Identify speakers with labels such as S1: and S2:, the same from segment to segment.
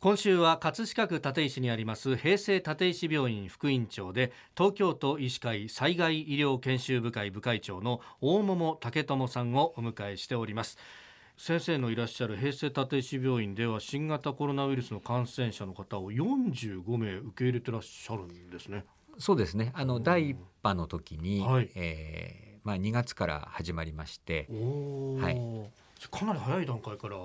S1: 今週は葛飾区立石にあります平成立石病院副院長で東京都医師会災害医療研修部会部会長の大桃武智さんをお迎えしております。先生のいらっしゃる平成立石病院では新型コロナウイルスの感染者の方を45名受け入れてらっしゃるんですね。
S2: そうですね。あの第一波の時に、はい、えー、まあ、2月から始まりまして、
S1: はい、かなり早い段階から。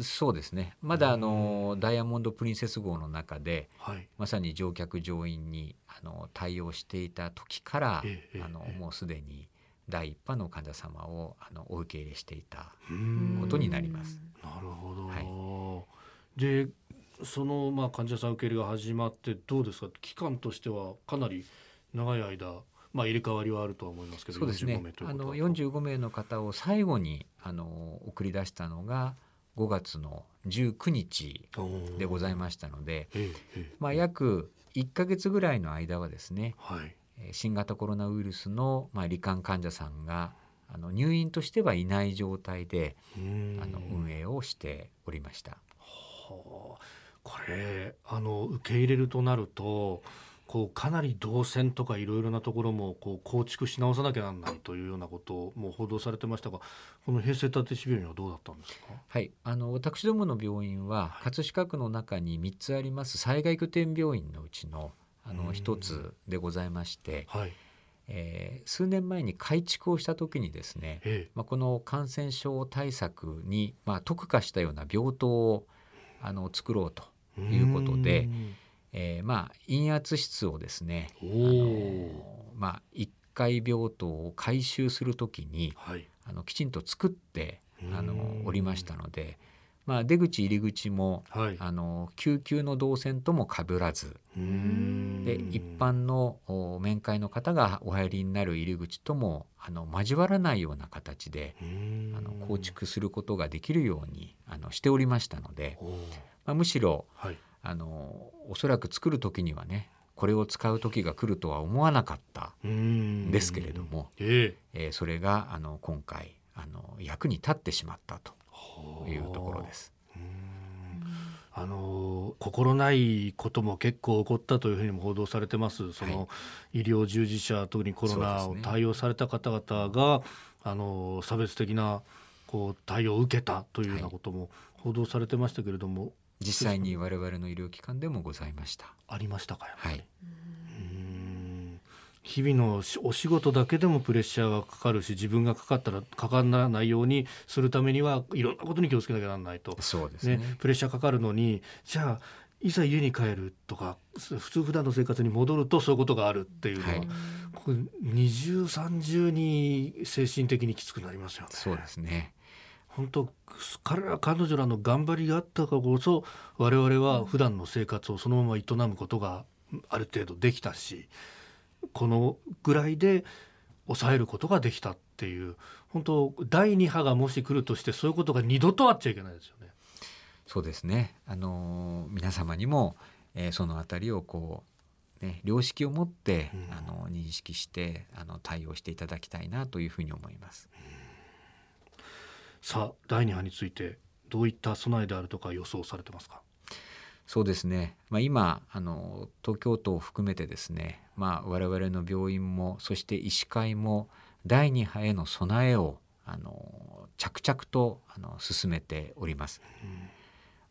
S2: そうですね。まだあのダイヤモンド・プリンセス号の中で、はい、まさに乗客乗員にあの対応していた時から、ええ、あのもうすでに第一波の患者様をあのお受け入れしていたことになります。
S1: なるほど、はい、でそのまあ患者さん受け入れが始まってどうですか？期間としてはかなり長い間まあ、入れ替わりはあるとは思いますけど
S2: そうですね。あの45名の方を最後にあの送り出したのが5月の19日でございましたので、まあ、約1か月ぐらいの間はですね、はい、新型コロナウイルスの、まあ、罹患患者さんがあの入院としてはいない状態であの運営をしておりました。
S1: はあ、これあの受け入れるとなるとこうかなり動線とかいろいろなところもこう構築し直さなきゃなんないというようなことをもう報道されてましたがこの平成立石病院はどうだったんですか、
S2: はい、あの私どもの病院は、葛飾区の中に3つあります災害拠点病院のうちのあの1つでございまして。はい。えー、数年前に改築をした時にですね、ええ、まあ、この感染症対策に、まあ、特化したような病棟をあの作ろうということで、えー、まあ陰圧室をですねあの、まあ、1階病棟を改修する時に、はい、あのきちんと作ってあのおりましたので。まあ、出口入り口も、はい、あの救急の動線ともかぶらずで一般の面会の方がお入りになる入り口ともあの交わらないような形であの構築することができるようにあのしておりましたので、まあ、むしろ、はい、あのおそらく作る時にはねこれを使う時が来るとは思わなかったん。ですけれども、えー、えー、それがあの今回あの役に立ってしまったというところです。
S1: あの心ないことも結構起こったというふうにも報道されてます。その、はい、医療従事者特にコロナを対応された方々が、ね、あの差別的なこう対応を受けたというようなことも報道されてましたけれども、
S2: 実際に我々の医療機関でもございました。
S1: ありましたかはい。日々のお仕事だけでもプレッシャーがかかるし自分がかかったらかからないようにするためにはいろんなことに気をつけなきゃならないと。
S2: そうですね、
S1: ね、プレッシャーかかるのにじゃあいざ家に帰るとか普通普段の生活に戻るとそういうことがあるっていうのは、はい、これ二重三重に精神的にきつくなりますよね。
S2: そうですね
S1: 本当彼ら彼女らの頑張りがあったからこそ我々は普段の生活をそのまま営むことがある程度できたしこのぐらいで抑えることができたっていう本当第2波がもし来るとしてそういうことが二度とあっちゃいけないですよね。
S2: そうですねあの皆様にも、えー、そのあたりをこうね、良識を持って、うん、あの認識してあの対応していただきたいなというふうに思います。うん
S1: さあ第2波についてどういった備えであるとか予想されてますか？
S2: そうですね、まあ、今あの東京都を含めてですね、まあ、我々の病院もそして医師会も第2波への備えをあの着々とあの進めております。うん、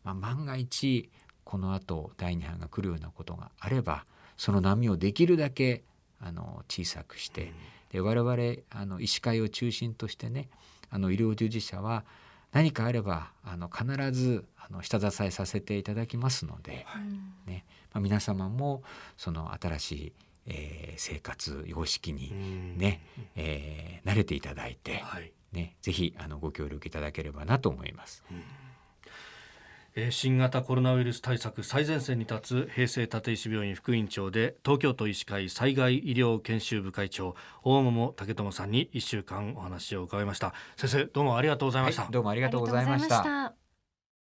S2: まあ、万が一この後第2波が来るようなことがあればその波をできるだけあの小さくして、うん、で我々あの医師会を中心としてねあの医療従事者は何かあればあの必ずあの下支えさせていただきますので、はい、ね。まあ、皆様もその新しい、えー、生活様式にね、えー、慣れていただいて、はい、ね、ぜひあのご協力いただければなと思います。うん
S1: 新型コロナウイルス対策最前線に立つ平成立石病院副院長で東京都医師会災害医療研修部会長大桃武智さんに1週間お話を伺いました。先生どうもありがとうございました、は
S2: い、どうもありがとうございました